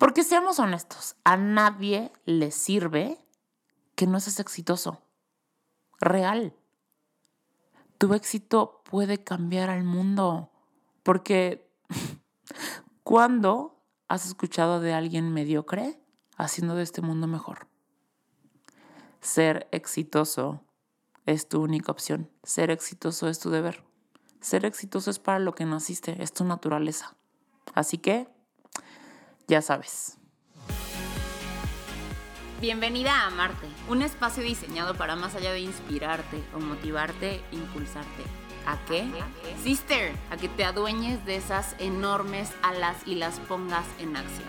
Porque seamos honestos, a nadie le sirve que no seas exitoso. Real. Tu éxito puede cambiar al mundo. Porque ¿cuándo has escuchado de alguien mediocre haciendo de este mundo mejor? Ser exitoso es tu única opción. Ser exitoso es tu deber. Ser exitoso es para lo que naciste, es tu naturaleza. Así que, ya sabes. Bienvenida a Marte, un espacio diseñado para más allá de inspirarte o motivarte, impulsarte. ¿A qué? Sister, a que te adueñes de esas enormes alas y las pongas en acción.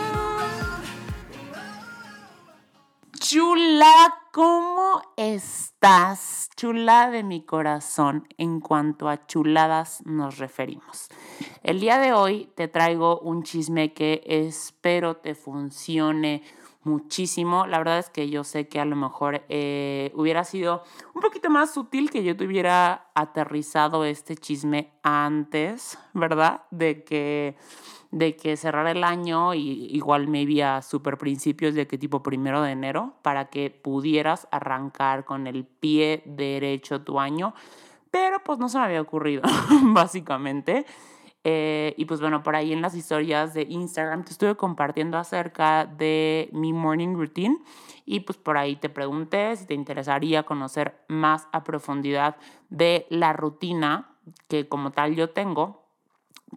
Chula, ¿cómo estás? Chula de mi corazón en cuanto a chuladas nos referimos. El día de hoy te traigo un chisme que espero te funcione muchísimo. La verdad es que yo sé que a lo mejor eh, hubiera sido un poquito más sutil que yo te hubiera aterrizado este chisme antes, ¿verdad? De que de que cerrara el año y igual me iba super principios de que tipo primero de enero para que pudieras arrancar con el pie derecho tu año, pero pues no se me había ocurrido básicamente. Eh, y pues bueno, por ahí en las historias de Instagram te estuve compartiendo acerca de mi morning routine y pues por ahí te pregunté si te interesaría conocer más a profundidad de la rutina que como tal yo tengo.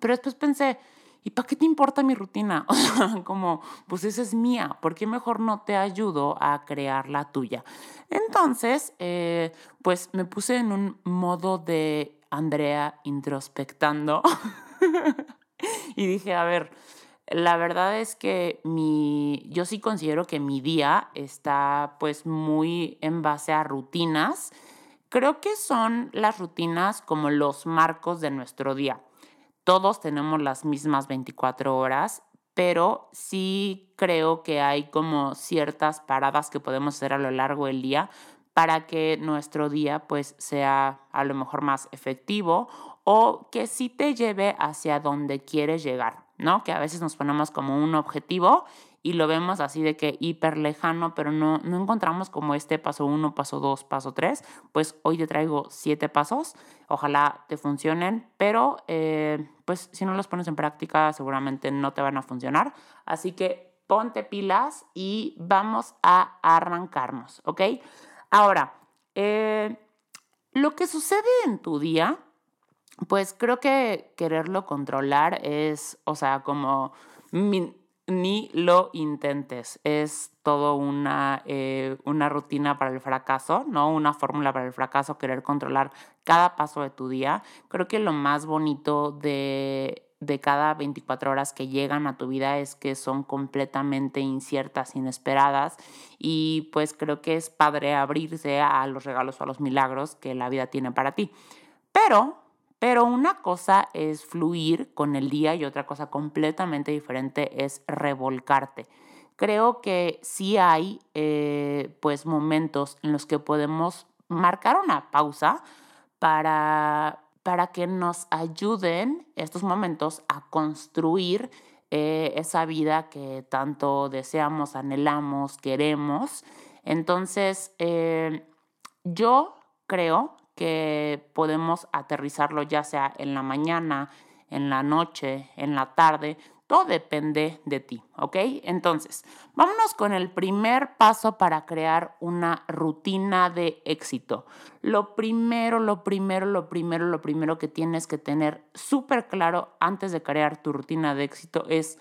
Pero después pensé, ¿y para qué te importa mi rutina? O sea, como, pues esa es mía, ¿por qué mejor no te ayudo a crear la tuya? Entonces, eh, pues me puse en un modo de Andrea introspectando y dije, a ver, la verdad es que mi, yo sí considero que mi día está pues muy en base a rutinas. Creo que son las rutinas como los marcos de nuestro día todos tenemos las mismas 24 horas, pero sí creo que hay como ciertas paradas que podemos hacer a lo largo del día para que nuestro día pues sea a lo mejor más efectivo o que sí te lleve hacia donde quieres llegar, ¿no? Que a veces nos ponemos como un objetivo y lo vemos así de que hiper lejano, pero no, no encontramos como este paso uno, paso dos, paso tres. Pues hoy te traigo siete pasos, ojalá te funcionen, pero eh, pues si no los pones en práctica seguramente no te van a funcionar. Así que ponte pilas y vamos a arrancarnos, ¿ok? Ahora, eh, lo que sucede en tu día, pues creo que quererlo controlar es, o sea, como ni lo intentes. Es todo una, eh, una rutina para el fracaso, ¿no? Una fórmula para el fracaso, querer controlar cada paso de tu día. Creo que lo más bonito de, de cada 24 horas que llegan a tu vida es que son completamente inciertas, inesperadas y pues creo que es padre abrirse a los regalos o a los milagros que la vida tiene para ti. Pero pero una cosa es fluir con el día y otra cosa completamente diferente es revolcarte. Creo que sí hay eh, pues momentos en los que podemos marcar una pausa para, para que nos ayuden estos momentos a construir eh, esa vida que tanto deseamos, anhelamos, queremos. Entonces, eh, yo creo que podemos aterrizarlo ya sea en la mañana, en la noche, en la tarde, todo depende de ti, ¿ok? Entonces, vámonos con el primer paso para crear una rutina de éxito. Lo primero, lo primero, lo primero, lo primero que tienes que tener súper claro antes de crear tu rutina de éxito es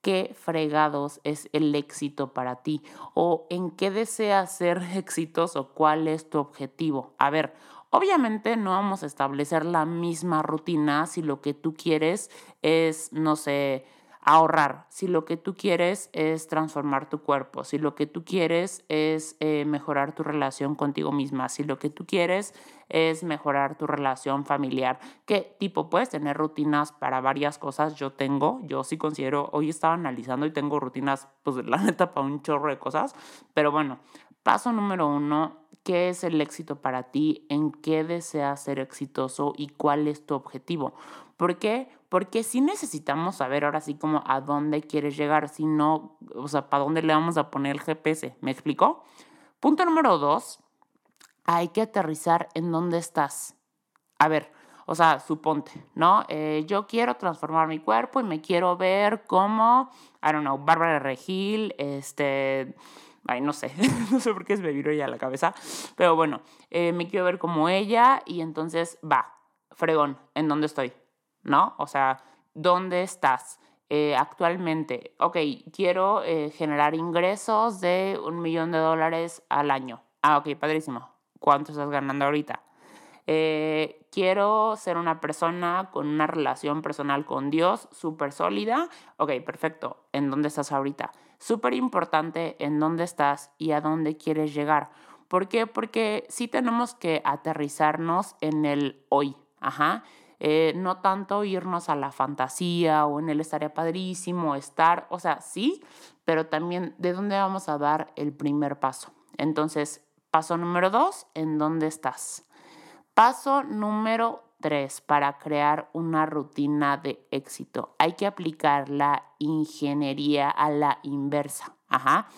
qué fregados es el éxito para ti o en qué deseas ser exitoso, cuál es tu objetivo. A ver, Obviamente no vamos a establecer la misma rutina si lo que tú quieres es, no sé, ahorrar, si lo que tú quieres es transformar tu cuerpo, si lo que tú quieres es eh, mejorar tu relación contigo misma, si lo que tú quieres es mejorar tu relación familiar, ¿qué tipo puedes tener rutinas para varias cosas? Yo tengo, yo sí considero, hoy estaba analizando y tengo rutinas, pues la neta, para un chorro de cosas, pero bueno, paso número uno, ¿qué es el éxito para ti? ¿En qué deseas ser exitoso y cuál es tu objetivo? ¿Por qué? Porque sí necesitamos saber ahora sí como a dónde quieres llegar, si no, o sea, para dónde le vamos a poner el GPS. ¿Me explicó? Punto número dos, hay que aterrizar en dónde estás. A ver, o sea, suponte, ¿no? Eh, yo quiero transformar mi cuerpo y me quiero ver como, I don't know, Bárbara Regil, este, ay, no sé, no sé por qué es me vino ya la cabeza, pero bueno, eh, me quiero ver como ella y entonces va, fregón, ¿en dónde estoy? ¿no? O sea, ¿dónde estás? Eh, actualmente, ok, quiero eh, generar ingresos de un millón de dólares al año. Ah, ok, padrísimo. ¿Cuánto estás ganando ahorita? Quiero ser una persona con una relación personal con Dios súper sólida. Ok, perfecto. ¿En dónde estás ahorita? Súper importante en dónde estás y a dónde quieres llegar. ¿Por qué? Porque sí tenemos que aterrizarnos en el hoy. Ajá. Eh, no tanto irnos a la fantasía o en él estaría padrísimo estar, o sea, sí, pero también de dónde vamos a dar el primer paso. Entonces, paso número dos, ¿en dónde estás? Paso número tres, para crear una rutina de éxito. Hay que aplicar la ingeniería a la inversa. Ajá.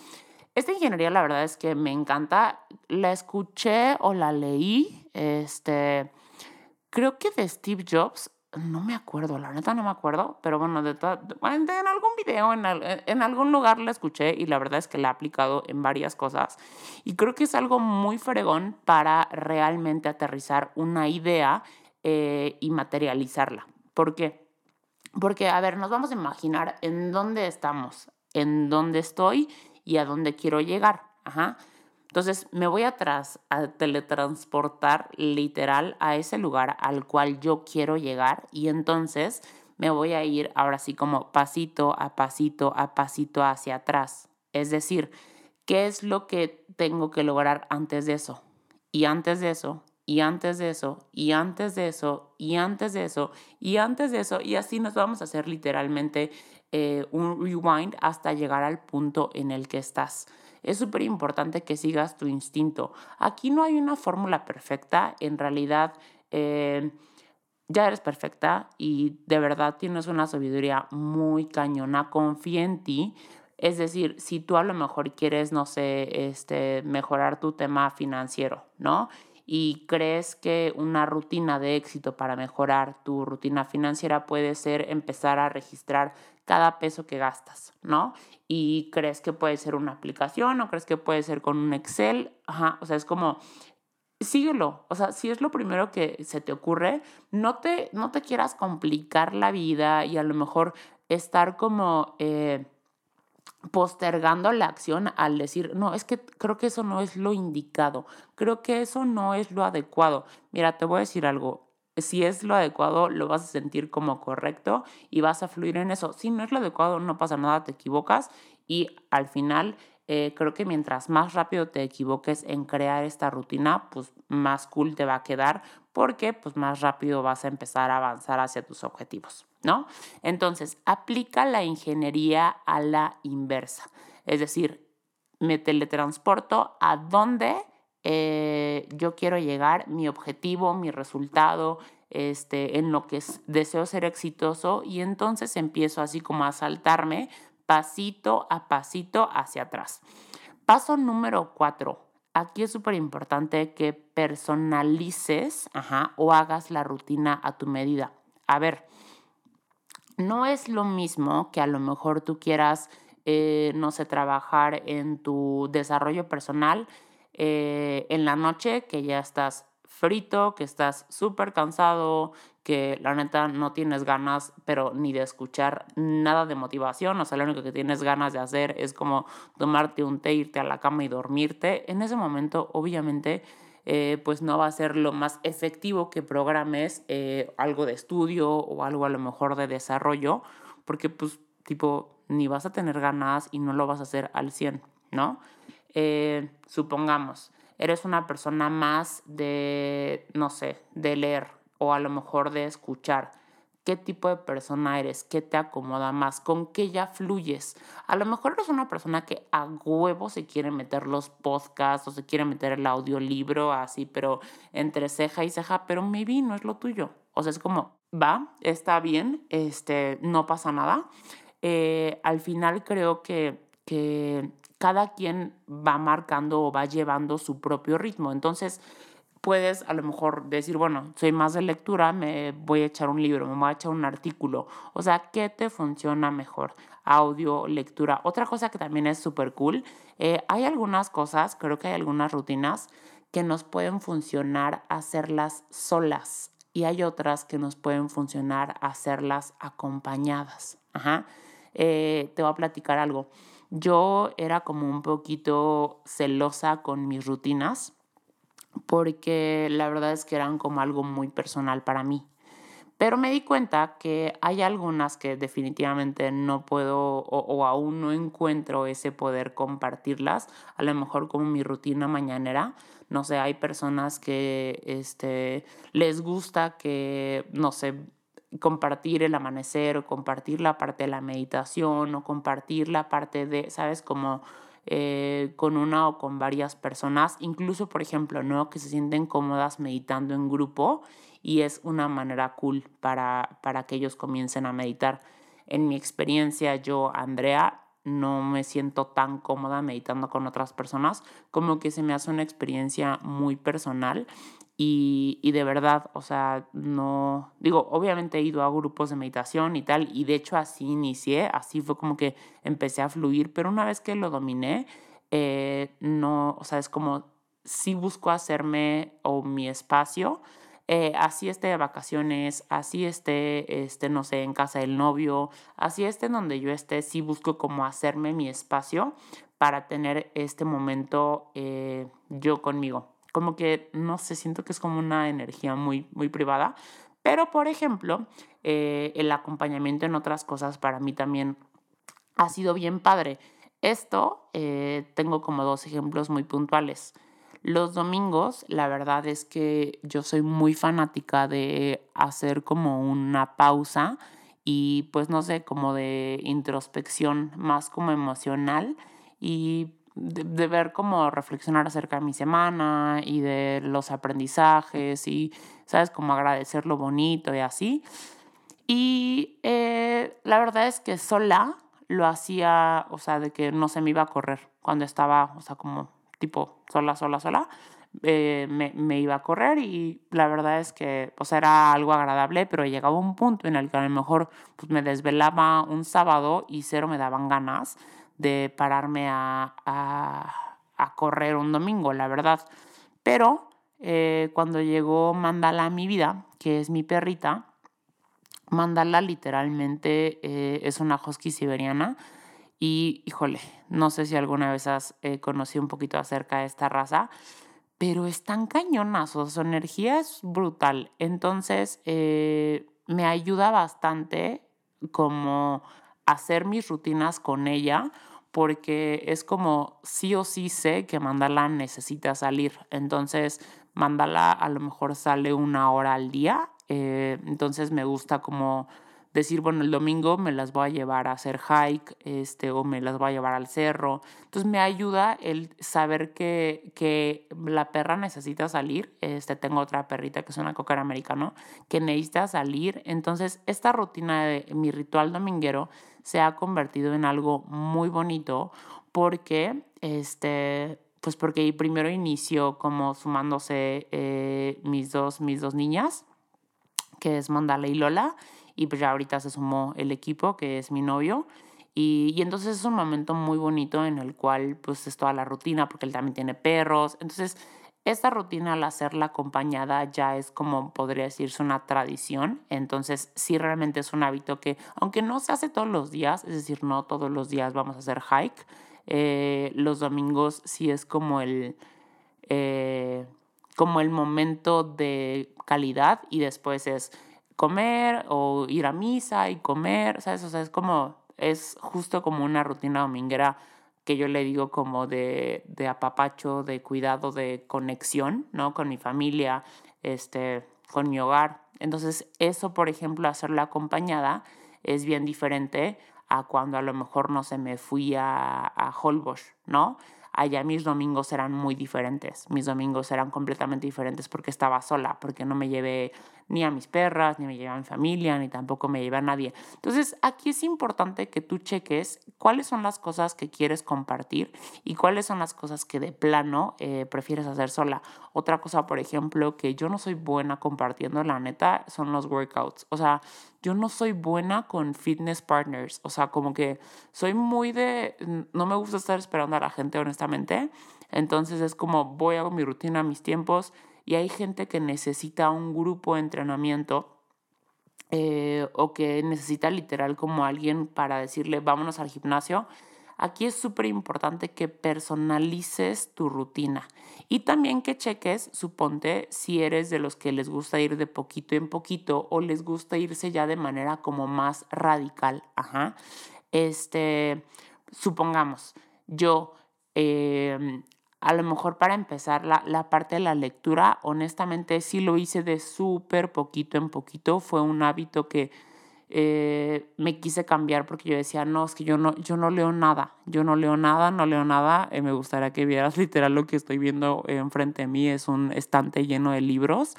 Esta ingeniería, la verdad es que me encanta. La escuché o la leí. Este Creo que de Steve Jobs, no me acuerdo, la neta no me acuerdo, pero bueno, de en algún video, en, en algún lugar la escuché y la verdad es que la he aplicado en varias cosas. Y creo que es algo muy fregón para realmente aterrizar una idea eh, y materializarla. ¿Por qué? Porque, a ver, nos vamos a imaginar en dónde estamos, en dónde estoy y a dónde quiero llegar. Ajá. Entonces me voy a, a teletransportar literal a ese lugar al cual yo quiero llegar y entonces me voy a ir ahora sí como pasito a pasito a pasito hacia atrás. Es decir, ¿qué es lo que tengo que lograr antes de eso? Y antes de eso, y antes de eso, y antes de eso, y antes de eso, y antes de eso, y así nos vamos a hacer literalmente eh, un rewind hasta llegar al punto en el que estás es súper importante que sigas tu instinto. Aquí no hay una fórmula perfecta, en realidad eh, ya eres perfecta y de verdad tienes una sabiduría muy cañona, confía en ti. Es decir, si tú a lo mejor quieres, no sé, este, mejorar tu tema financiero, ¿no? Y crees que una rutina de éxito para mejorar tu rutina financiera puede ser empezar a registrar cada peso que gastas, ¿no? Y crees que puede ser una aplicación o crees que puede ser con un Excel, ajá, o sea, es como síguelo. O sea, si es lo primero que se te ocurre, no te, no te quieras complicar la vida y a lo mejor estar como eh, postergando la acción al decir, no, es que creo que eso no es lo indicado, creo que eso no es lo adecuado. Mira, te voy a decir algo, si es lo adecuado, lo vas a sentir como correcto y vas a fluir en eso. Si no es lo adecuado, no pasa nada, te equivocas y al final eh, creo que mientras más rápido te equivoques en crear esta rutina, pues más cool te va a quedar porque pues más rápido vas a empezar a avanzar hacia tus objetivos. ¿no? Entonces, aplica la ingeniería a la inversa. Es decir, me teletransporto a donde eh, yo quiero llegar, mi objetivo, mi resultado, este, en lo que deseo ser exitoso y entonces empiezo así como a saltarme pasito a pasito hacia atrás. Paso número cuatro. Aquí es súper importante que personalices o hagas la rutina a tu medida. A ver, no es lo mismo que a lo mejor tú quieras, eh, no sé, trabajar en tu desarrollo personal eh, en la noche, que ya estás frito, que estás súper cansado, que la neta no tienes ganas, pero ni de escuchar nada de motivación, o sea, lo único que tienes ganas de hacer es como tomarte un té, irte a la cama y dormirte. En ese momento, obviamente, eh, pues no va a ser lo más efectivo que programes eh, algo de estudio o algo a lo mejor de desarrollo, porque pues tipo, ni vas a tener ganas y no lo vas a hacer al 100, ¿no? Eh, supongamos, eres una persona más de, no sé, de leer o a lo mejor de escuchar qué tipo de persona eres, qué te acomoda más, con qué ya fluyes. A lo mejor eres una persona que a huevo se quiere meter los podcasts o se quiere meter el audiolibro así, pero entre ceja y ceja, pero maybe no es lo tuyo. O sea, es como, va, está bien, este, no pasa nada. Eh, al final creo que, que cada quien va marcando o va llevando su propio ritmo. Entonces, puedes a lo mejor decir, bueno, soy más de lectura, me voy a echar un libro, me voy a echar un artículo. O sea, ¿qué te funciona mejor? Audio, lectura. Otra cosa que también es súper cool, eh, hay algunas cosas, creo que hay algunas rutinas que nos pueden funcionar hacerlas solas y hay otras que nos pueden funcionar hacerlas acompañadas. Ajá. Eh, te voy a platicar algo. Yo era como un poquito celosa con mis rutinas porque la verdad es que eran como algo muy personal para mí. Pero me di cuenta que hay algunas que definitivamente no puedo o, aún no encuentro ese poder compartirlas. A lo mejor como mi rutina mañanera. No sé, hay personas que este, les gusta que, no sé, compartir el amanecer o compartir la parte de la meditación o compartir la parte de, ¿sabes? Como eh, con una o con varias personas, incluso por ejemplo, ¿no? Que se sienten cómodas meditando en grupo y es una manera cool para, para que ellos comiencen a meditar. En mi experiencia, yo, Andrea, no me siento tan cómoda meditando con otras personas, como que se me hace una experiencia muy personal y, y, de verdad, o sea, no, digo, obviamente he ido a grupos de meditación y tal, y de hecho así inicié, así fue como que empecé a fluir, pero una vez que lo dominé, eh, no, o sea, es como, si busco hacerme o mi espacio, eh, así esté de vacaciones, así esté, este, no sé, en casa del novio, así esté donde yo esté, sí busco como hacerme mi espacio para tener este momento eh, yo conmigo como que no sé, siento que es como una energía muy, muy privada. Pero, por ejemplo, eh, el acompañamiento en otras cosas para mí también ha sido bien padre. Esto eh, tengo como dos ejemplos muy puntuales. Los domingos, la verdad es que yo soy muy fanática de hacer como una pausa y pues no sé, como de introspección más como emocional y de, ver cómo reflexionar acerca de mi semana y de los aprendizajes y, ¿sabes? Como agradecer lo bonito y así. Y eh, la verdad es que sola lo hacía, o sea, de que no se me iba a correr cuando estaba, o sea, como tipo sola, sola, sola. Eh, me, me, iba a correr y la verdad es que pues era algo agradable, pero llegaba un punto en el que a lo mejor pues, me desvelaba un sábado y cero me daban ganas de pararme a, a, correr un domingo, la verdad. Pero eh, cuando llegó Mandala a mi vida, que es mi perrita, Mandala literalmente eh, es una husky siberiana y, híjole, no sé si alguna vez has eh, conocido un poquito acerca de esta raza, pero están cañonas, su energía es brutal. Entonces, me ayuda bastante como hacer mis rutinas con ella porque es como sí o sí sé que Mandala necesita salir. Entonces, Mandala a lo mejor sale una hora al día. Eh, entonces me gusta como decir, bueno, el domingo me las voy a llevar a hacer hike este, o me las voy a llevar al cerro. Entonces me ayuda el saber que, que la perra necesita salir. Este, tengo otra perrita que es una cocker americano que necesita salir. Entonces esta rutina de mi ritual dominguero se ha convertido en algo muy bonito porque, este, pues porque primero inició como sumándose eh, mis, dos, mis dos niñas, que es Mandala y Lola, y pues ya ahorita se sumó el equipo, que es mi novio. Y, y, entonces es un momento muy bonito en el cual pues es toda la rutina, porque él también tiene perros. Entonces esta rutina al hacerla acompañada ya es como podría decirse una tradición, entonces sí realmente es un hábito que aunque no se hace todos los días, es decir, no todos los días vamos a hacer hike, eh, los domingos sí es como el, eh, como el momento de calidad y después es comer o ir a misa y comer, ¿sabes? O sea, es como es justo como una rutina dominguera que yo le digo como de, de apapacho, de cuidado, de conexión, ¿no? Con mi familia, este, con mi hogar. Entonces, eso, por ejemplo, hacerla acompañada es bien diferente a cuando a lo mejor no se me fui a, a Holbox, ¿no? allá mis domingos eran muy diferentes. Mis domingos eran completamente diferentes porque estaba sola, porque no me llevé ni a mis perras, ni me llevé a mi familia, ni tampoco me llevé a nadie. Entonces, aquí es importante que tú cheques cuáles son las cosas que quieres compartir y cuáles son las cosas que de plano eh, prefieres hacer sola. Otra cosa, por ejemplo, que yo no soy buena compartiendo, la neta, son los workouts. O sea, yo no soy buena con fitness partners. O sea, como que soy muy de... No me gusta estar esperando a la gente, honestamente. Entonces es como voy, hago mi rutina, mis tiempos. Y hay gente que necesita un grupo de entrenamiento eh, o que necesita literal como alguien para decirle vámonos al gimnasio. Aquí es súper importante que personalices tu rutina y también que cheques, suponte, si eres de los que les gusta ir de poquito en poquito o les gusta irse ya de manera como más radical. Ajá. Este, supongamos, yo em, a lo mejor para empezar la, la, parte de la lectura, honestamente sí lo hice de súper poquito en poquito. Fue un hábito que eh, me quise cambiar porque yo decía, no, es que yo no, yo no leo nada, yo no leo nada, no leo nada. Eh, me gustaría que vieras literal lo que estoy viendo enfrente de mí, es un estante lleno de libros.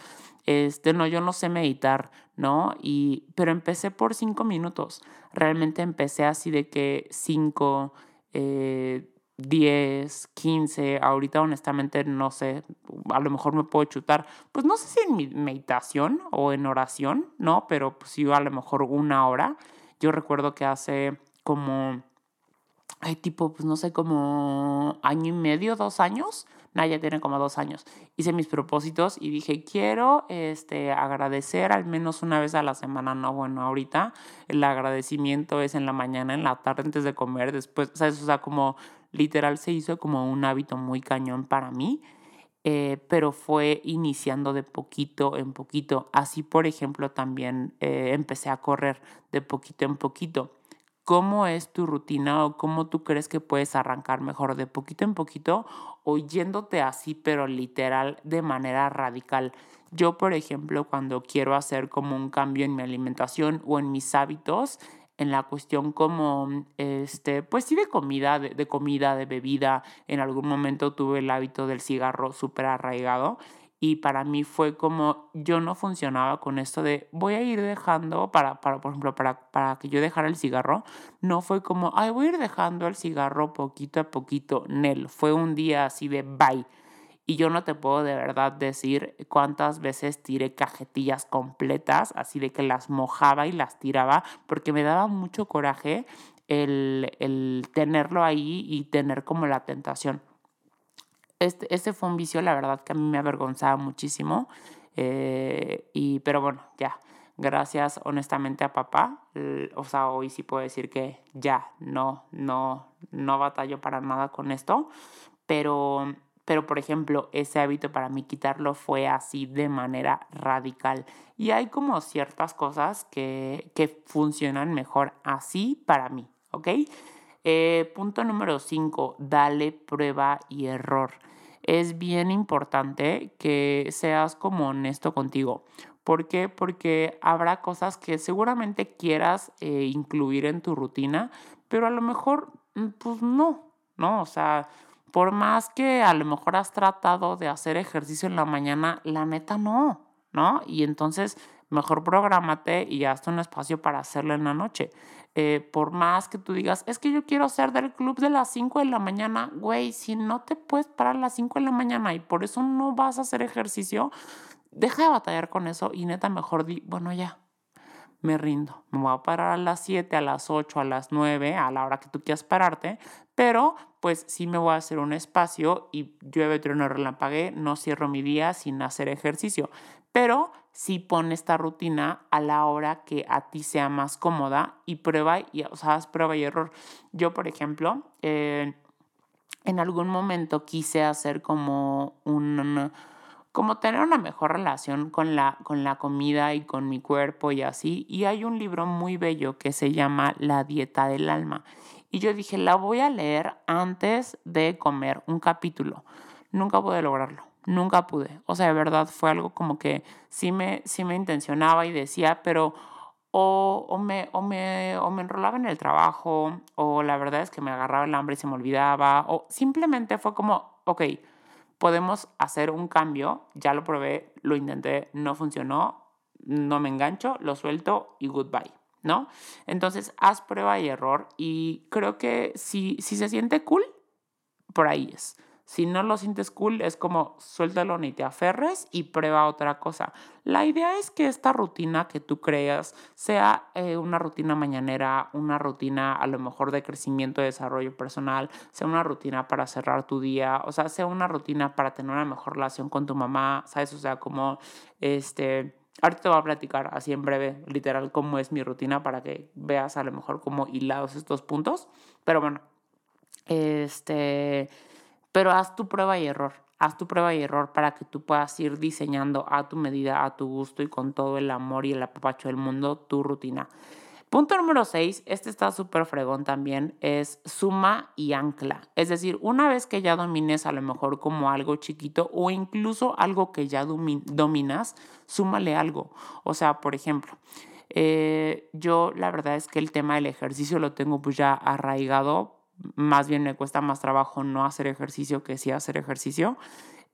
Este, no, yo no sé meditar, ¿no? Y, pero empecé por cinco minutos. Realmente empecé así de que cinco, eh, 10, 15, ahorita honestamente no sé, a lo mejor me puedo chutar, pues no sé si en meditación o en oración, ¿no? Pero pues sí, a lo mejor una hora. Yo recuerdo que hace como, hay tipo, pues no sé, como año y medio, dos años, no, ya tiene como dos años. Hice mis propósitos y dije, quiero este, agradecer al menos una vez a la semana. No, bueno, ahorita el agradecimiento es en la mañana, en la tarde, antes de comer, después, ¿sabes? O sea, como literal se hizo como un hábito muy cañón para mí, eh, pero fue iniciando de poquito en poquito. Así, por ejemplo, también eh, empecé a correr de poquito en poquito. ¿Cómo es tu rutina o cómo tú crees que puedes arrancar mejor de poquito en poquito o yéndote así, pero literal, de manera radical? Yo, por ejemplo, cuando quiero hacer como un cambio en mi alimentación o en mis hábitos, en la cuestión como, este, pues sí de comida, de, comida, de bebida. En algún momento tuve el hábito del cigarro súper arraigado y para mí fue como yo no funcionaba con esto de voy a ir dejando para, para por ejemplo para, para que yo dejara el cigarro. No fue como ay voy a ir dejando el cigarro poquito a poquito Nel fue un día así de bye y yo no te puedo de verdad decir cuántas veces tiré cajetillas completas, así de que las mojaba y las tiraba, porque me daba mucho coraje el, tenerlo ahí y tener como la tentación. Este, este, fue un vicio, la verdad, que a mí me avergonzaba muchísimo. Eh, y, pero bueno, ya. Gracias honestamente a papá. O sea, hoy sí puedo decir que ya no, no, no batallo para nada con esto. Pero pero por ejemplo, ese hábito para mí quitarlo fue así de manera radical. Y hay como ciertas cosas que, que funcionan mejor así para mí, ¿ok? Eh, punto número 5, dale prueba y error. Es bien importante que seas como honesto contigo. ¿Por qué? Porque habrá cosas que seguramente quieras eh, incluir en tu rutina, pero a lo mejor, mm, pues no, ¿no? O sea, por más que a lo mejor has tratado de hacer ejercicio en la mañana, la neta no, ¿no? Y entonces mejor prográmate y hazte un espacio para hacerlo en la noche. Eh, por más que tú digas, es que yo quiero ser del club de las 5 de la mañana, güey, si no te puedes parar a las 5 de la mañana y por eso no vas a hacer ejercicio, deja de batallar con eso y neta mejor di, bueno, ya, me rindo. Me voy a parar a las 7, a las 8, a las 9, a la hora que tú quieras pararte, pero pues sí me voy a hacer un espacio y llueve, trueno, relampague, no cierro mi día sin hacer ejercicio. Pero sí pon esta rutina a la hora que a ti sea más cómoda y prueba, y, o sea, haz prueba y error. Yo, por ejemplo, eh, en algún momento quise hacer como un como tener una mejor relación con la, con la comida y con mi cuerpo y así. Y hay un libro muy bello que se llama La dieta del alma. Y yo dije, la voy a leer antes de comer un capítulo. Nunca pude lograrlo, nunca pude. O sea, de verdad fue algo como que sí me, sí me intencionaba y decía, pero o, o, me, o, me, o me enrolaba en el trabajo, o la verdad es que me agarraba el hambre y se me olvidaba, o simplemente fue como, ok, podemos hacer un cambio, ya lo probé, lo intenté, no funcionó, no me engancho, lo suelto y goodbye, ¿no? Entonces, haz prueba y error y creo que si, si se siente cool, por ahí es. Si no lo sientes cool, es como suéltalo ni te aferres y prueba otra cosa. La idea es que esta rutina que tú creas sea eh, una rutina mañanera, una rutina a lo mejor de crecimiento, desarrollo personal, sea una rutina para cerrar tu día, o sea, sea una rutina para tener una mejor relación con tu mamá, ¿sabes? O sea, como este... Ahorita te voy a platicar así en breve, literal, cómo es mi rutina para que veas a lo mejor cómo hilados estos puntos. Pero bueno, este pero haz tu prueba y error. Haz tu prueba y error para que tú puedas ir diseñando a tu medida, a tu gusto y con todo el amor y el apapacho del mundo tu rutina. Punto número 6, este está súper fregón también, es suma y ancla. Es decir, una vez que ya domines a lo mejor como algo chiquito o incluso algo que ya dominas, súmale algo. O sea, por ejemplo, eh, yo la verdad es que el tema del ejercicio lo tengo pues ya arraigado más bien me cuesta más trabajo no hacer ejercicio que sí hacer ejercicio.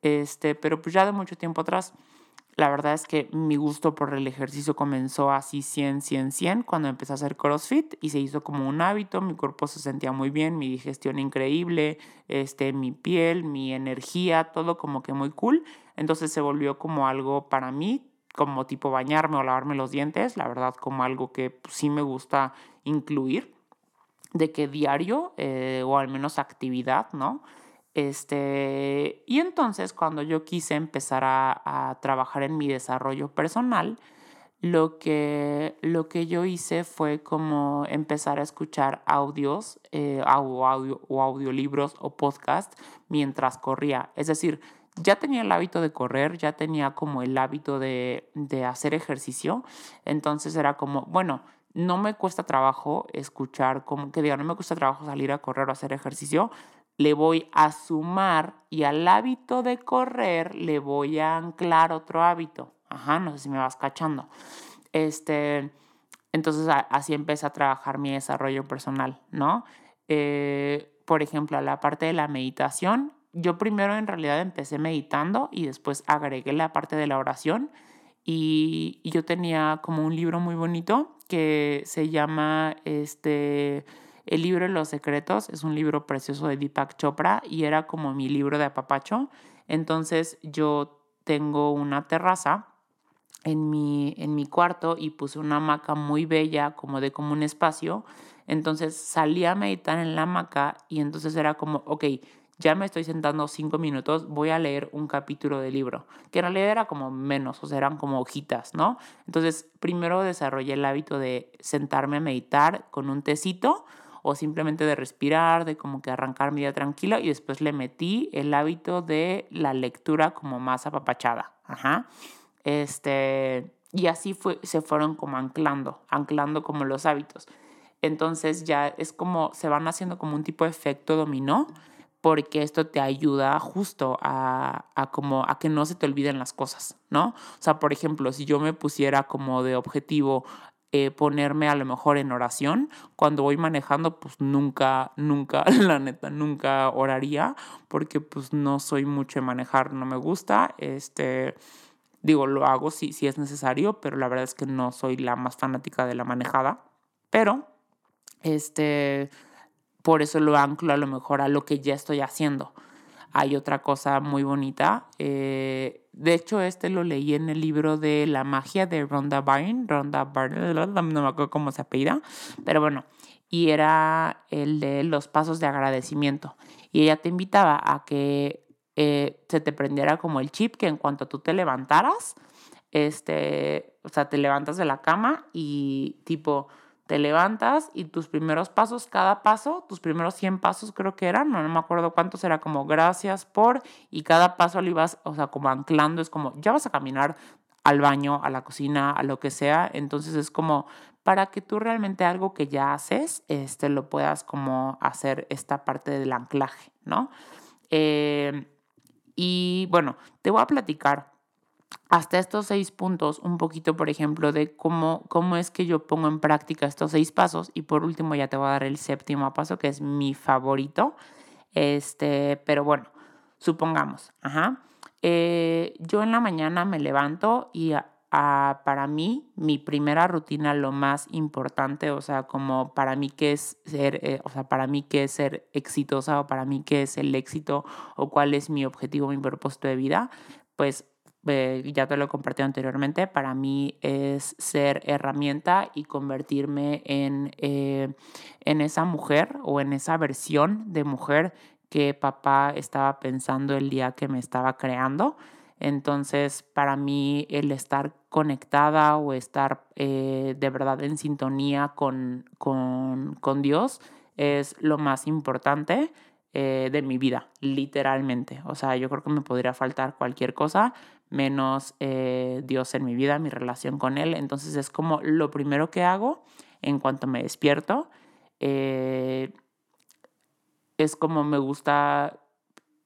Este, pero pues ya de mucho tiempo atrás, la verdad es que mi gusto por el ejercicio comenzó así 100, 100, 100 cuando empecé a hacer CrossFit y se hizo como un hábito, mi cuerpo se sentía muy bien, mi digestión increíble, este, mi piel, mi energía, todo como que muy cool. Entonces se volvió como algo para mí, como tipo bañarme o lavarme los dientes, la verdad como algo que pues, sí me gusta incluir de que diario eh, o al menos actividad, ¿no? Este, y entonces cuando yo quise empezar a, trabajar en mi desarrollo personal, lo que, lo que yo hice fue como empezar a escuchar audios eh, o, audio, o audiolibros o podcasts mientras corría. Es decir, ya tenía el hábito de correr, ya tenía como el hábito de, de hacer ejercicio. Entonces era como, bueno, no me cuesta trabajo escuchar, como que diga, no me cuesta trabajo salir a correr o hacer ejercicio, le voy a sumar y al hábito de correr le voy a anclar otro hábito. Ajá, no sé si me vas cachando. Este, entonces así empecé a trabajar mi desarrollo personal, ¿no? Eh, por ejemplo, la parte de la meditación, yo primero en realidad empecé meditando y después agregué la parte de la oración y, y yo tenía como un libro muy bonito que se llama este, El libro de los secretos. Es un libro precioso de Deepak Chopra y era como mi libro de apapacho. Entonces yo tengo una terraza en mi, en mi cuarto y puse una hamaca muy bella, como de como un espacio. Entonces salí a meditar en la hamaca y entonces era como, ok, ya me estoy sentando cinco minutos, voy a leer un capítulo de libro, que en realidad era como menos, o sea, eran como hojitas, ¿no? Entonces, primero desarrollé el hábito de sentarme a meditar con un tecito o simplemente de respirar, de como que arrancar mi día tranquila y después le metí el hábito de la lectura como más apapachada, ajá. Este, y así fue, se fueron como anclando, anclando como los hábitos. Entonces ya es como, se van haciendo como un tipo de efecto dominó porque esto te ayuda justo a, como a que no se te olviden las cosas, ¿no? O sea, por ejemplo, si yo me pusiera como de objetivo eh, ponerme a lo mejor en oración, cuando voy manejando, pues nunca, nunca, la neta, nunca oraría, porque pues no soy mucho de manejar, no me gusta, este, digo, lo hago si, si es necesario, pero la verdad es que no soy la más fanática de la manejada, pero, este, por eso lo anclo a lo mejor a lo que ya estoy haciendo. Hay otra cosa muy bonita. Eh, de hecho, este lo leí en el libro de La magia de Rhonda Byrne. Rhonda Byrne, no me acuerdo cómo se apellida, pero bueno, y era el de los pasos de agradecimiento. Y ella te invitaba a que eh, se te prendiera como el chip que en cuanto tú te levantaras, este, o sea, te levantas de la cama y tipo te levantas y tus primeros pasos, cada paso, tus primeros 100 pasos creo que eran, no, me acuerdo cuántos, era como gracias por, y cada paso lo ibas, o sea, como anclando, es como, ya vas a caminar al baño, a la cocina, a lo que sea, entonces es como para que tú realmente algo que ya haces, este, lo puedas como hacer esta parte del anclaje, ¿no? Eh, y bueno, te voy a platicar hasta estos seis puntos, un poquito, por ejemplo, de cómo, cómo es que yo pongo en práctica estos seis pasos. Y por último, ya te voy a dar el séptimo paso, que es mi favorito. Este, pero bueno, supongamos, ajá. Eh, yo en la mañana me levanto y para mí, mi primera rutina, lo más importante, o sea, como para mí que es ser, eh, o sea, para mí que es ser exitosa o para mí que es el éxito o cuál es mi objetivo, mi propósito de vida, pues eh, ya te lo he compartido anteriormente, para mí es ser herramienta y convertirme en, eh, en esa mujer o en esa versión de mujer que papá estaba pensando el día que me estaba creando. Entonces, para mí el estar conectada o estar eh, de verdad en sintonía con, con, con Dios es lo más importante eh, de mi vida, literalmente. O sea, yo creo que me podría faltar cualquier cosa menos eh, Dios en mi vida, mi relación con Él. Entonces es como lo primero que hago en cuanto me despierto. Eh, es como me gusta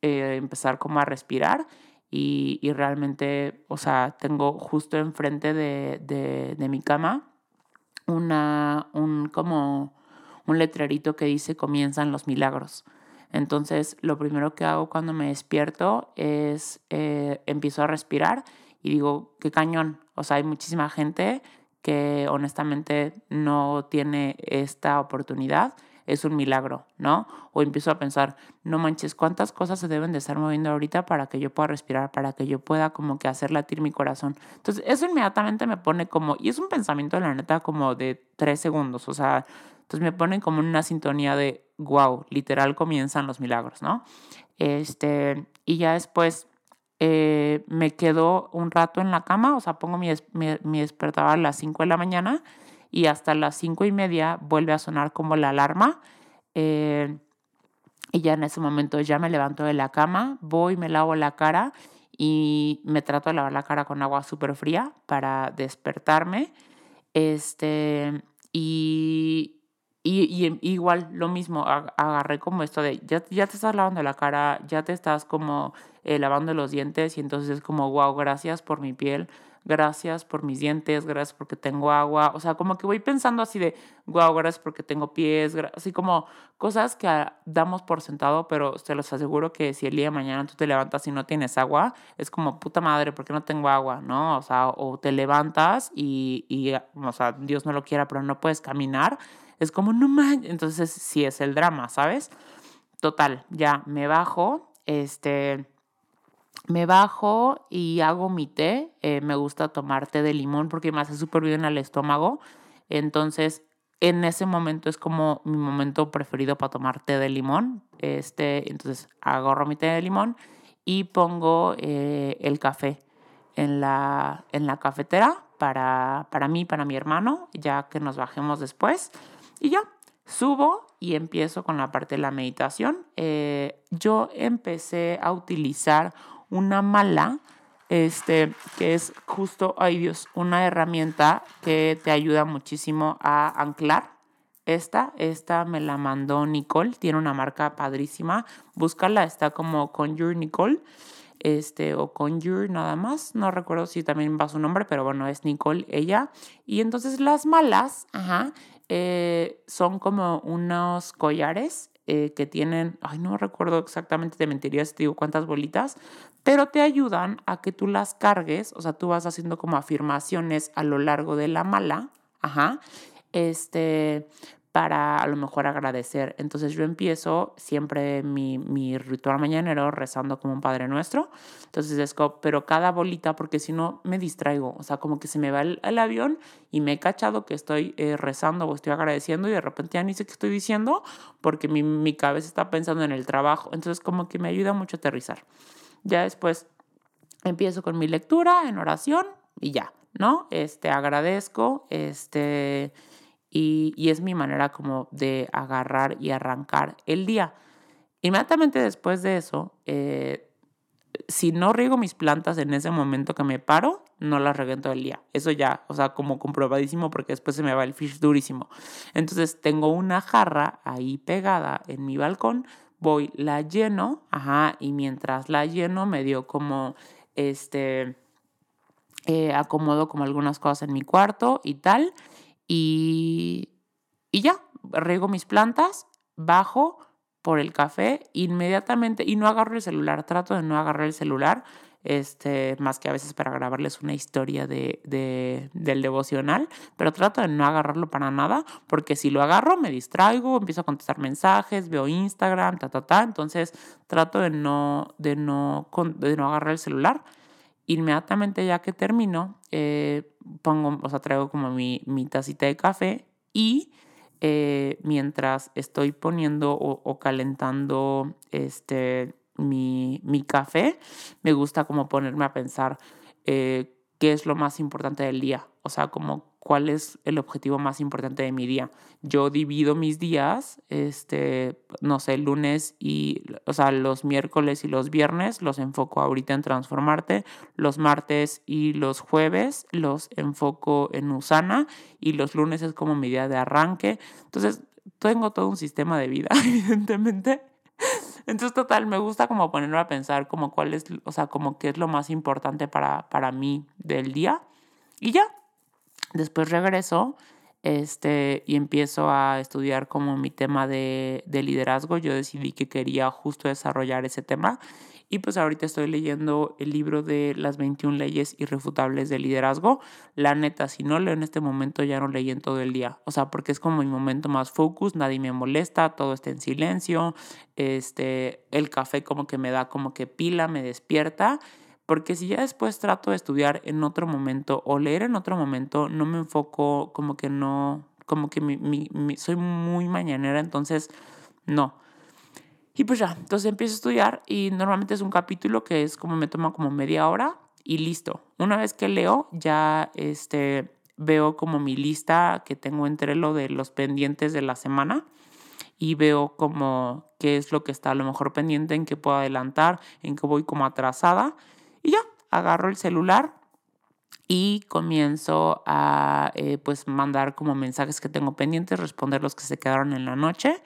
empezar como a respirar y, y, realmente, o sea, tengo justo enfrente de, de, de mi cama una, un, como un letrerito que dice comienzan los milagros. Entonces, lo primero que hago cuando me despierto es eh, empiezo a respirar y digo, qué cañón. O sea, hay muchísima gente que honestamente no tiene esta oportunidad. Es un milagro, ¿no? O empiezo a pensar, no manches, ¿cuántas cosas se deben de estar moviendo ahorita para que yo pueda respirar, para que yo pueda como que hacer latir mi corazón? Entonces, eso inmediatamente me pone como, y es un pensamiento, la neta, como de tres segundos, o sea, entonces me pone como en una sintonía de, wow, literal comienzan los milagros, ¿no? Este, y ya después eh, me quedo un rato en la cama, o sea, pongo mi, mi, despertador a las 5 de la mañana y hasta las 5 y media vuelve a sonar como la alarma. Eh, y ya en ese momento ya me levanto de la cama, voy, me lavo la cara y me trato de lavar la cara con agua súper fría para despertarme. Este, y, y, igual lo mismo, agarré como esto de, ya, ya te estás lavando la cara, ya te estás como eh, lavando los dientes y entonces es como, wow, gracias por mi piel, gracias por mis dientes, gracias porque tengo agua, o sea, como que voy pensando así de, wow, gracias porque tengo pies, así como cosas que damos por sentado, pero te los aseguro que si el día de mañana tú te levantas y no tienes agua, es como, puta madre, ¿por qué no tengo agua? ¿No? O sea, o te levantas y, y o sea, Dios no lo quiera, pero no puedes caminar es como, no manches. Entonces, sí es el drama, ¿sabes? Total, ya me bajo, este, me bajo y hago mi té. Eh, me gusta tomar té de limón porque me hace súper bien al estómago. Entonces, en ese momento es como mi momento preferido para tomar té de limón. Este, entonces, agarro mi té de limón y pongo eh, el café en la, en la cafetera para, para mí, para mi hermano, ya que nos bajemos después. Y ya, subo y empiezo con la parte de la meditación. Eh, yo empecé a utilizar una mala, este, que es justo, ay Dios, una herramienta que te ayuda muchísimo a anclar. Esta, esta me la mandó Nicole, tiene una marca padrísima. Búscala, está como Conjure Nicole este, o Conjure nada más, no recuerdo si también va su nombre, pero bueno, es Nicole ella. Y entonces las malas, ajá, eh, son como unos collares eh, que tienen, ay, no recuerdo exactamente, te mentiría si te digo cuántas bolitas, pero te ayudan a que tú las cargues, o sea, tú vas haciendo como afirmaciones a lo largo de la mala, ajá, este, para a lo mejor agradecer. Entonces yo empiezo siempre mi, mi ritual mañanero rezando como un Padre Nuestro. Entonces es como, pero cada bolita, porque si no me distraigo, o sea, como que se me va el, avión y me he cachado que estoy eh, rezando o estoy agradeciendo y de repente ya ni sé qué estoy diciendo porque mi, mi cabeza está pensando en el trabajo. Entonces como que me ayuda mucho a aterrizar. Ya después empiezo con mi lectura en oración y ya, ¿no? Este, agradezco, este y, es mi manera como de agarrar y arrancar el día. Inmediatamente después de eso, eh, si no riego mis plantas en ese momento que me paro, no las regué el día. Eso ya, o sea, como comprobadísimo porque después se me va el fish durísimo. Entonces tengo una jarra ahí pegada en mi balcón, voy, la lleno, ajá, y mientras la lleno me dio como, este, eh, acomodo como algunas cosas en mi cuarto y tal, y, y ya, riego mis plantas, bajo, por el café inmediatamente y no agarro el celular, trato de no agarrar el celular, este, más que a veces para grabarles una historia de, de, del devocional, pero trato de no agarrarlo para nada, porque si lo agarro me distraigo, empiezo a contestar mensajes, veo Instagram, ta, ta, ta, entonces trato de no, de no, de no agarrar el celular. Inmediatamente ya que termino, eh, pongo, o sea, traigo como mi, mi tacita de café y eh, mientras estoy poniendo o, calentando este, mi, mi, café, me gusta como ponerme a pensar eh, qué es lo más importante del día, o sea, como cuál es el objetivo más importante de mi día. Yo divido mis días, este, no sé, lunes y, o sea, los miércoles y los viernes los enfoco ahorita en transformarte, los martes y los jueves los enfoco en Usana y los lunes es como mi día de arranque. Entonces, tengo todo un sistema de vida, evidentemente. Entonces, total, me gusta como ponerme a pensar como cuál es, o sea, como qué es lo más importante para, para mí del día. Y ya, Después regreso este, y empiezo a estudiar como mi tema de, de, liderazgo. Yo decidí que quería justo desarrollar ese tema y pues ahorita estoy leyendo el libro de las 21 leyes irrefutables de liderazgo. La neta, si no leo en este momento ya no leí en todo el día. O sea, porque es como mi momento más focus, nadie me molesta, todo está en silencio. Este, el café como que me da como que pila, me despierta porque si ya después trato de estudiar en otro momento o leer en otro momento, no me enfoco como que no, como que mi, soy muy mañanera, entonces no. Y pues ya, entonces empiezo a estudiar y normalmente es un capítulo que es como me toma como media hora y listo. Una vez que leo, ya este, veo como mi lista que tengo entre lo de los pendientes de la semana y veo como qué es lo que está a lo mejor pendiente, en qué puedo adelantar, en qué voy como atrasada agarro el celular y comienzo a eh, pues mandar como mensajes que tengo pendientes, responder los que se quedaron en la noche.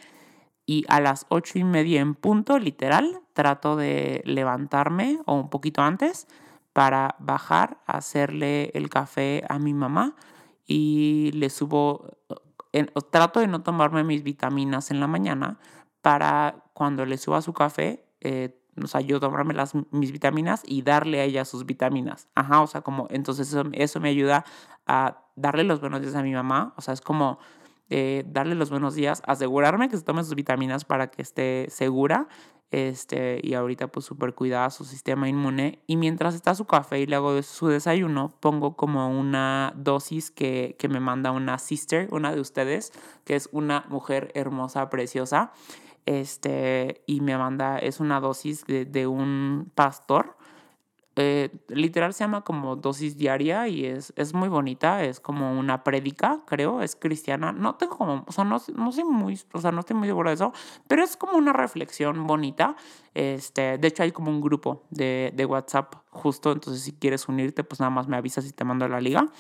Y a las ocho y media en punto, literal, trato de levantarme o un poquito antes para bajar, hacerle el café a mi mamá y le subo, trato de no tomarme mis vitaminas en la mañana para cuando le suba su café, eh, o sea, yo tomarme las, mis vitaminas y darle a ella sus vitaminas. Ajá, o sea, como, entonces eso, eso me ayuda a darle los buenos días a mi mamá. O sea, es como eh, darle los buenos días, asegurarme que se tome sus vitaminas para que esté segura. Este, y ahorita pues súper cuidada su sistema inmune. Y mientras está su café y le hago su desayuno, pongo como una dosis que, que me manda una sister, una de ustedes, que es una mujer hermosa, preciosa este, y me manda, es una dosis de, un pastor. Eh, literal se llama como dosis diaria y es, es muy bonita, es como una prédica, creo, es cristiana. No tengo como, o sea, no, no soy muy, o sea, no estoy muy seguro de eso, pero es como una reflexión bonita. Este, de hecho, hay como un grupo de, de WhatsApp justo, entonces si quieres unirte, pues nada más me avisas y te mando la liga.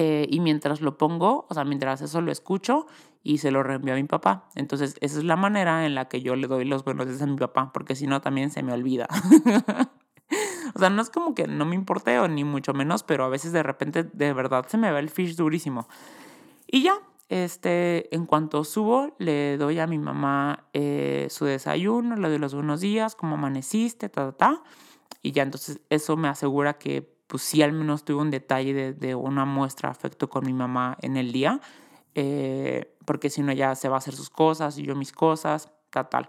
Eh, y mientras lo pongo, o sea, mientras eso lo escucho y se lo reenvío a mi papá. Entonces, esa es la manera en la que yo le doy los buenos días a mi papá, porque si no, también se me olvida. o sea, no es como que no me importe o ni mucho menos, pero a veces de repente de verdad se me va el fish durísimo. Y ya, este, en cuanto subo, le doy a mi mamá eh, su desayuno, le doy los buenos días, cómo amaneciste, ta, ta, ta. Y ya entonces eso me asegura que pues sí al menos tuve un detalle de, una muestra de afecto con mi mamá en el día, eh, porque si no ya se va a hacer sus cosas y yo mis cosas, tal, tal.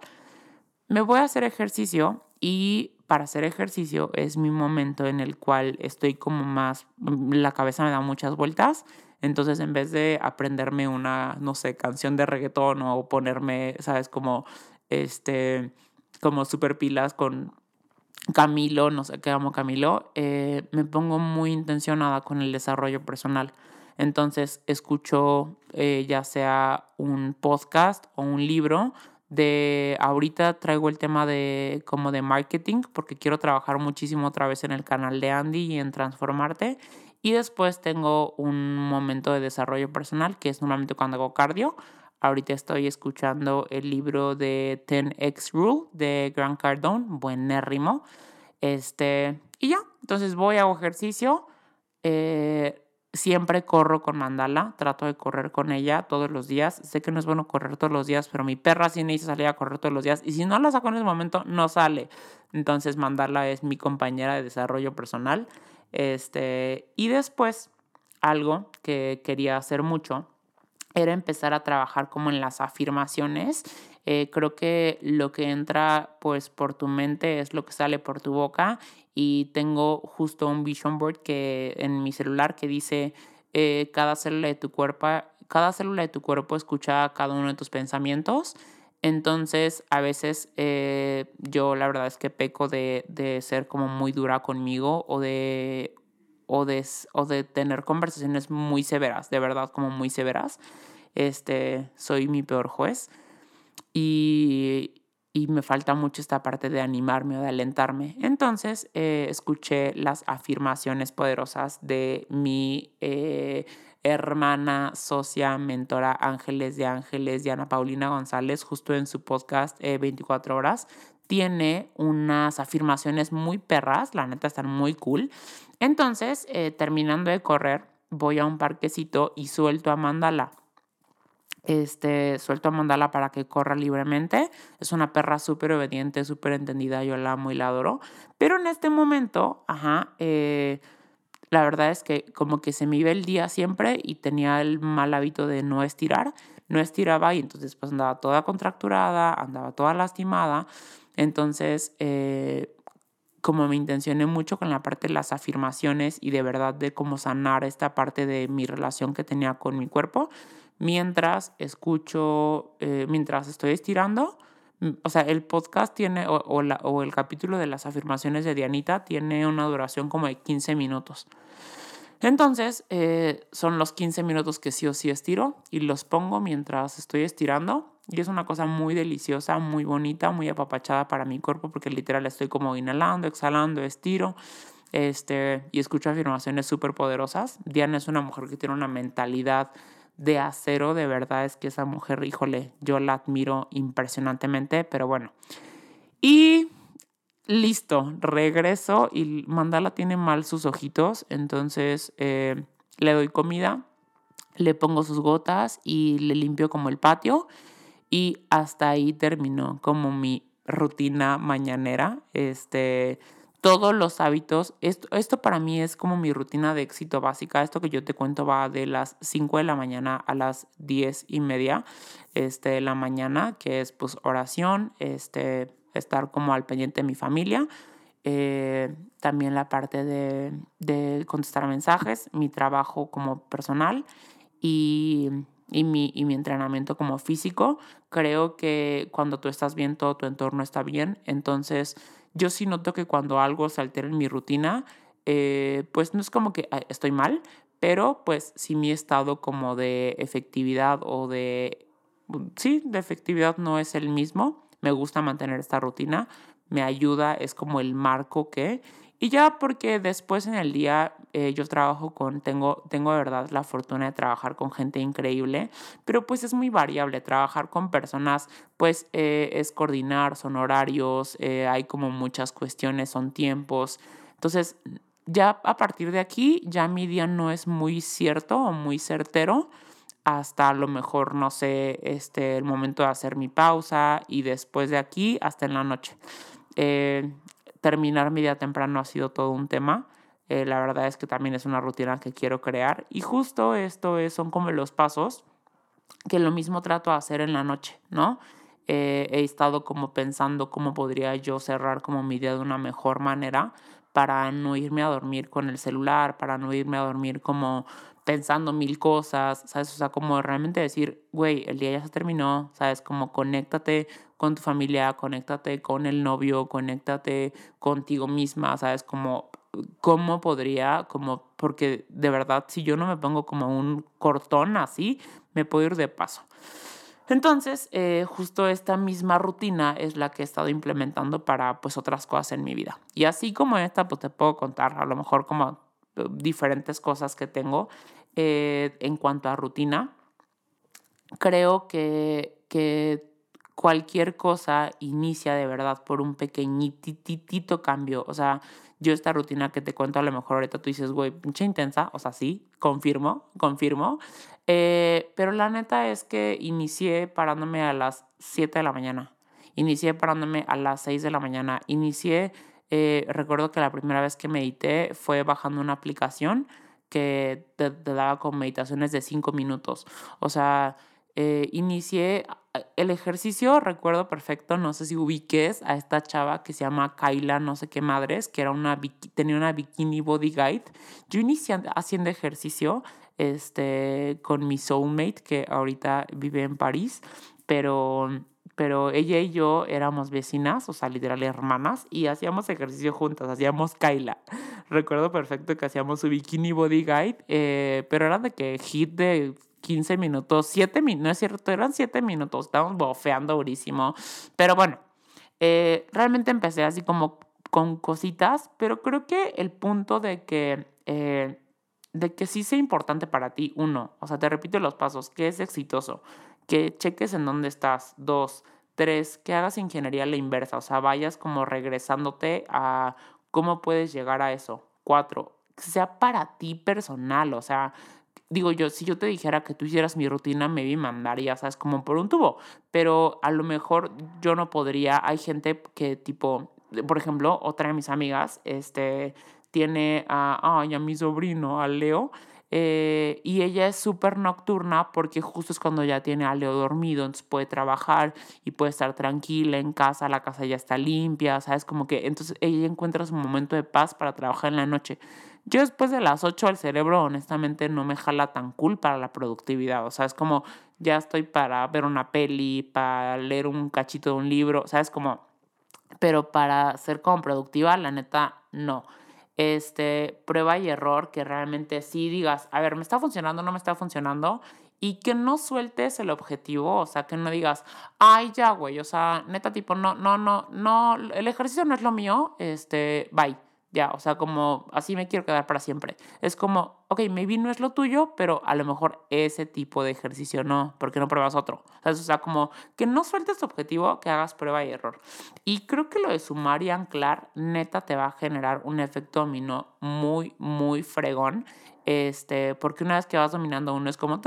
Me voy a hacer ejercicio y para hacer ejercicio es mi momento en el cual estoy como más, la cabeza me da muchas vueltas, entonces en vez de aprenderme una, no sé, canción de reggaetón o ponerme, sabes, como, este, como super pilas con Camilo, no sé qué amo Camilo, eh, me pongo muy intencionada con el desarrollo personal. Entonces escucho eh, ya sea un podcast o un libro de ahorita traigo el tema de como de marketing porque quiero trabajar muchísimo otra vez en el canal de Andy y en transformarte. Y después tengo un momento de desarrollo personal que es normalmente cuando hago cardio. Ahorita estoy escuchando el libro de 10x Rule de Grant Cardone buenérrimo. Este y ya entonces voy hago ejercicio eh, Siempre corro con Mandala, trato de correr con ella todos los días. Sé que no es bueno correr todos los días, pero mi perra sí necesita salir a correr todos los días. Y si no la saco en ese momento, no sale. Entonces Mandala es mi compañera de desarrollo personal. Este, y después, algo que quería hacer mucho era empezar a trabajar como en las afirmaciones. Eh, creo que lo que entra pues por tu mente es lo que sale por tu boca y tengo justo un vision board que en mi celular que dice eh, cada célula de tu cuerpo cada célula de tu cuerpo escucha cada uno de tus pensamientos. Entonces a veces eh, yo la verdad es que peco de, de, ser como muy dura conmigo o de o de, o de tener conversaciones muy severas de verdad como muy severas. Este soy mi peor juez y, y me falta mucho esta parte de animarme o de alentarme. Entonces eh, escuché las afirmaciones poderosas de mi eh, hermana, socia, mentora Ángeles de Ángeles, Diana Paulina González, justo en su podcast 24 eh, horas. Tiene unas afirmaciones muy perras, la neta están muy cool. Entonces, terminando de correr, voy a un parquecito y suelto a Mandala este, suelto a Mandala para que corra libremente. Es una perra súper obediente, súper entendida, yo la amo y la adoro. Pero en este momento, ajá, eh, la verdad es que como que se me iba el día siempre y tenía el mal hábito de no estirar. No estiraba y entonces pues andaba toda contracturada, andaba toda lastimada. Entonces, eh, como me intencioné mucho con la parte de las afirmaciones y de verdad de cómo sanar esta parte de mi relación que tenía con mi cuerpo, mientras escucho, eh, mientras estoy estirando. O sea, el podcast tiene, o, o, el capítulo de las afirmaciones de Dianita tiene una duración como de 15 minutos. Entonces, eh, son los 15 minutos que sí o sí estiro y los pongo mientras estoy estirando. Y es una cosa muy deliciosa, muy bonita, muy apapachada para mi cuerpo porque literal estoy como inhalando, exhalando, estiro. Este, y escucho afirmaciones súper poderosas. Diana es una mujer que tiene una mentalidad de acero, de verdad es que esa mujer, híjole, yo la admiro impresionantemente, pero bueno. Y listo, regreso y Mandala tiene mal sus ojitos, entonces eh, le doy comida, le pongo sus gotas y le limpio como el patio y hasta ahí terminó como mi rutina mañanera. Este, todos los hábitos. Esto, esto para mí es como mi rutina de éxito básica. Esto que yo te cuento va de las 5 de la mañana a las 10 y media este, de la mañana, que es pues oración, este, estar como al pendiente de mi familia. Eh, también la parte de, de, contestar mensajes, mi trabajo como personal y, y, mi, y mi entrenamiento como físico. Creo que cuando tú estás bien, todo tu entorno está bien. Entonces, yo sí noto que cuando algo se altera en mi rutina, eh, pues no es como que estoy mal, pero pues si mi estado como de efectividad o de, sí, de efectividad no es el mismo, me gusta mantener esta rutina, me ayuda, es como el marco que, y ya porque después en el día eh, yo trabajo con, tengo, tengo de verdad la fortuna de trabajar con gente increíble, pero pues es muy variable. Trabajar con personas pues eh, es coordinar, son horarios, eh, hay como muchas cuestiones, son tiempos. Entonces ya a partir de aquí ya mi día no es muy cierto o muy certero hasta a lo mejor, no sé, este, el momento de hacer mi pausa y después de aquí hasta en la noche. Terminar mi día temprano ha sido todo un tema. Eh, la verdad es que también es una rutina que quiero crear. Y justo esto es, son como los pasos que lo mismo trato de hacer en la noche, ¿no? Eh, he estado como pensando cómo podría yo cerrar como mi día de una mejor manera para no irme a dormir con el celular, para no irme a dormir como pensando mil cosas, ¿sabes? O sea, como realmente decir, güey, el día ya se terminó, ¿sabes? Como conéctate con tu familia, conéctate con el novio, conéctate contigo misma, ¿sabes? Como cómo podría, como, porque de verdad, si yo no me pongo como un cortón así, me puedo ir de paso. Entonces, eh, justo esta misma rutina es la que he estado implementando para pues otras cosas en mi vida. Y así como esta, pues te puedo contar a lo mejor como eh, diferentes cosas que tengo eh, en cuanto a rutina. Creo que, que cualquier cosa inicia de verdad por un pequeñitito cambio. O sea, yo esta rutina que te cuento, a lo mejor ahorita tú dices, güey, pinche intensa, o sea, sí, confirmo, confirmo. Eh, pero la neta es que inicié parándome a las 7 de la mañana, inicié parándome a las 6 de la mañana, inicié, eh, recuerdo que la primera vez que medité fue bajando una aplicación que te, daba con meditaciones de 5 minutos. O sea, eh, inicié el ejercicio, recuerdo perfecto, no sé si ubiques a esta chava que se llama Kaila, no sé qué madres, que era una, tenía una bikini body guide. Yo inicié haciendo ejercicio este, con mi soulmate, que ahorita vive en París, pero, pero ella y yo éramos vecinas, o sea, literal hermanas, y hacíamos ejercicio juntas, hacíamos Kaila. Recuerdo perfecto que hacíamos su bikini body guide, eh, pero era de que hit de 15 minutos, 7 minutos, no es cierto, eran 7 minutos, estábamos bofeando durísimo. Pero bueno, eh, realmente empecé así como con cositas, pero creo que el punto de que, eh, de que sí sea importante para ti, uno, o sea, te repito los pasos, que es exitoso, que cheques en dónde estás, dos, tres, que hagas ingeniería a la inversa, o sea, vayas como regresándote a cómo puedes llegar a eso. Cuatro, que sea para ti personal, o sea, digo yo, si yo te dijera que tú hicieras mi rutina, me vi mandaría, ¿sabes? Como por un tubo. Pero a lo mejor yo no podría. Hay gente que tipo, por ejemplo, otra de mis amigas, este, tiene a, ay, a mi sobrino, a Leo. Eh, y ella es súper nocturna porque justo es cuando ya tiene a Leo dormido, entonces puede trabajar y puede estar tranquila en casa, la casa ya está limpia, ¿sabes? Como que entonces ella encuentra su momento de paz para trabajar en la noche. Yo después de las 8 el cerebro honestamente no me jala tan cool para la productividad. O sea, es como ya estoy para ver una peli, para leer un cachito de un libro, ¿sabes? Como, pero para ser como productiva, la neta, no. Este, prueba y error, que realmente sí digas, a ver, ¿me está funcionando o no me está funcionando? Y que no sueltes el objetivo, o sea, que no digas, ay, ya, güey, o sea, neta, tipo, no, no, no, no, el ejercicio no es lo mío, este, bye ya, o sea, como así me quiero quedar para siempre. Es como, ok, maybe no es lo tuyo, pero a lo mejor ese tipo de ejercicio no, porque no pruebas otro. O sea, como que no sueltes tu objetivo, que hagas prueba y error. Y creo que lo de sumar y anclar, neta, te va a generar un efecto dominó muy, muy fregón. Este, porque una vez que vas dominando uno es como,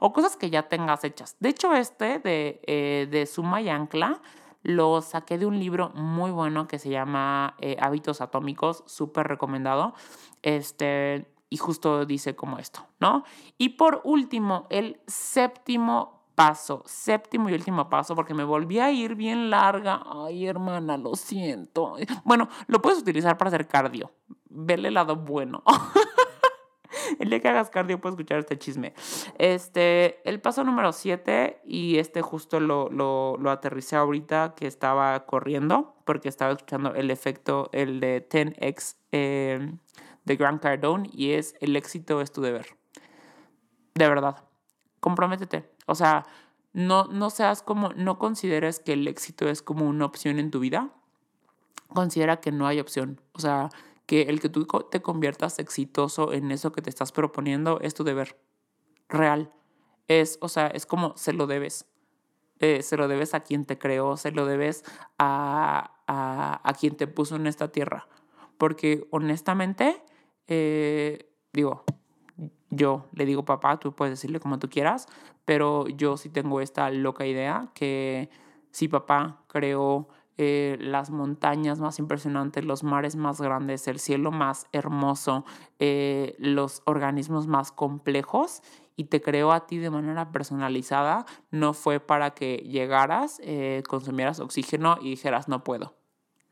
o cosas que ya tengas hechas. De hecho, este de, eh, de suma y ancla, lo saqué de un libro muy bueno que se llama eh, Hábitos Atómicos, súper recomendado. Este, y justo dice como esto, ¿no? Y por último, el séptimo paso, séptimo y último paso, porque me volví a ir bien larga. Ay, hermana, lo siento. Bueno, lo puedes utilizar para hacer cardio. Vele el lado bueno. el día que hagas cardio puedes escuchar este chisme. Este, el paso número 7, y este justo lo, lo, lo aterricé ahorita que estaba corriendo, porque estaba escuchando el efecto, el de 10x em, de Grant Cardone, y es el éxito es tu deber. De verdad, comprométete. O sea, no, no seas como, no consideres que el éxito es como una opción en tu vida. Considera que no hay opción. O sea, que el que tú te conviertas exitoso en eso que te estás proponiendo es tu deber real. Es, o sea, es como se lo debes. Eh, se lo debes a quien te creó, se lo debes a, a, quien te puso en esta tierra. Porque honestamente, eh, digo, yo le digo papá, tú puedes decirle como tú quieras, pero yo sí tengo esta loca idea que si papá creó eh, las montañas más impresionantes, los mares más grandes, el cielo más hermoso, eh, los organismos más complejos y te creó a ti de manera personalizada, no fue para que llegaras, eh, consumieras oxígeno y dijeras no puedo.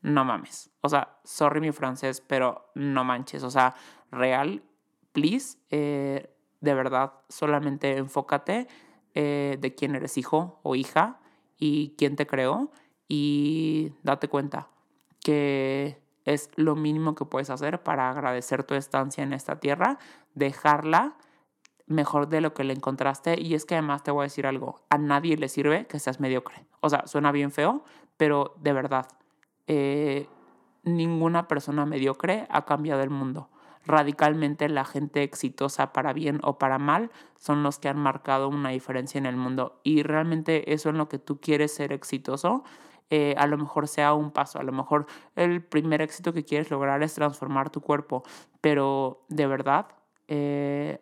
No mames. O sea, sorry mi francés, pero no manches. O sea, real, please, de verdad, solamente enfócate de quién eres hijo o hija y quién te creó y date cuenta que es lo mínimo que puedes hacer para agradecer tu estancia en esta tierra, dejarla mejor de lo que le encontraste. Y es que además te voy a decir algo, a nadie le sirve que seas mediocre. O sea, suena bien feo, pero de verdad, eh, ninguna persona mediocre ha cambiado el mundo. Radicalmente la gente exitosa para bien o para mal son los que han marcado una diferencia en el mundo. Y realmente eso en lo que tú quieres ser exitoso, eh, a lo mejor sea un paso, a lo mejor el primer éxito que quieres lograr es transformar tu cuerpo, pero de verdad eh,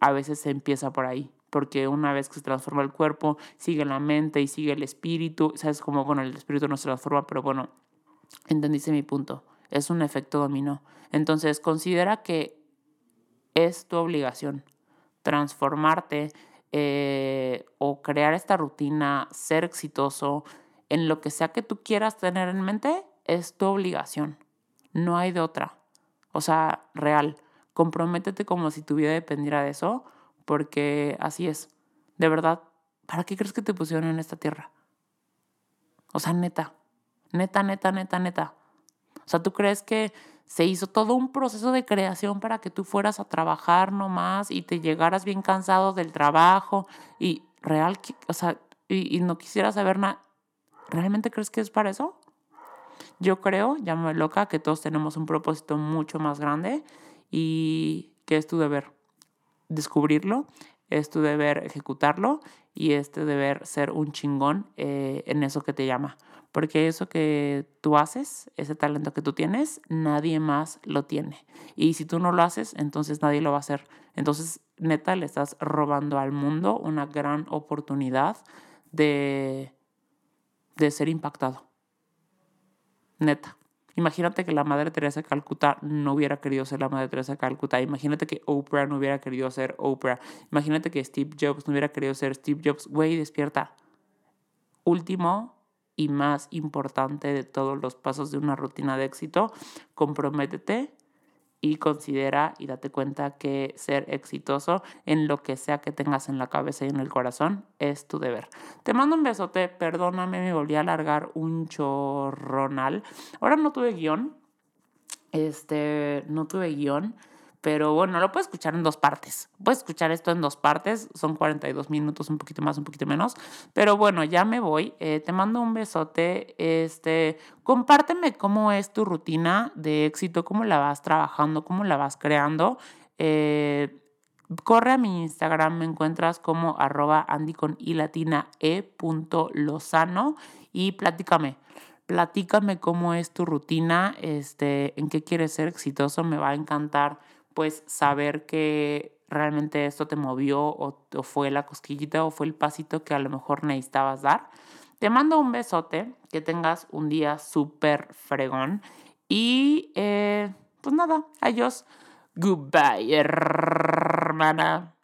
a veces se empieza por ahí, porque una vez que se transforma el cuerpo, sigue la mente y sigue el espíritu, sabes como, bueno, el espíritu no se transforma, pero bueno, entendiste mi punto, es un efecto dominó. Entonces, considera que es tu obligación transformarte eh, o crear esta rutina, ser exitoso en lo que sea que tú quieras tener en mente, es tu obligación. No hay de otra. O sea, real comprométete como si tu vida dependiera de eso, porque así es. De verdad, ¿para qué crees que te pusieron en esta tierra? O sea, neta, neta, neta, neta, neta. O sea, ¿tú crees que se hizo todo un proceso de creación para que tú fueras a trabajar nomás y te llegaras bien cansado del trabajo y real, o sea, y, y no quisieras saber nada? ¿Realmente crees que es para eso? Yo creo, llámame loca, que todos tenemos un propósito mucho más grande y que es tu deber descubrirlo, es tu deber ejecutarlo y es tu deber ser un chingón eh, en eso que te llama. Porque eso que tú haces, ese talento que tú tienes, nadie más lo tiene. Y si tú no lo haces, entonces nadie lo va a hacer. Entonces, neta, le estás robando al mundo una gran oportunidad de, de ser impactado. Neta. Imagínate que la Madre Teresa de Calcuta no hubiera querido ser la Madre Teresa de Calcuta. Imagínate que Oprah no hubiera querido ser Oprah. Imagínate que Steve Jobs no hubiera querido ser Steve Jobs. Güey, despierta. Último y más importante de todos los pasos de una rutina de éxito, comprométete y considera y date cuenta que ser exitoso en lo que sea que tengas en la cabeza y en el corazón es tu deber. Te mando un besote, perdóname, me volví a alargar un chorronal. Ahora no tuve guion, este, no tuve guion. Pero bueno, lo puedes escuchar en dos partes. Puedes escuchar esto en dos partes. Son 42 minutos, un poquito más, un poquito menos. Pero bueno, ya me voy. Eh, te mando un besote. Este, compárteme cómo es tu rutina de éxito, cómo la vas trabajando, cómo la vas creando. Eh, corre a mi Instagram, me encuentras como arroba andy e y platícame platícame cómo es tu rutina, este, en qué quieres ser exitoso, me va a encantar pues saber que realmente esto te movió o, fue la cosquillita o fue el pasito que a lo mejor necesitabas dar. Te mando un besote, que tengas un día súper fregón y eh, pues nada, adiós. Goodbye, hermana.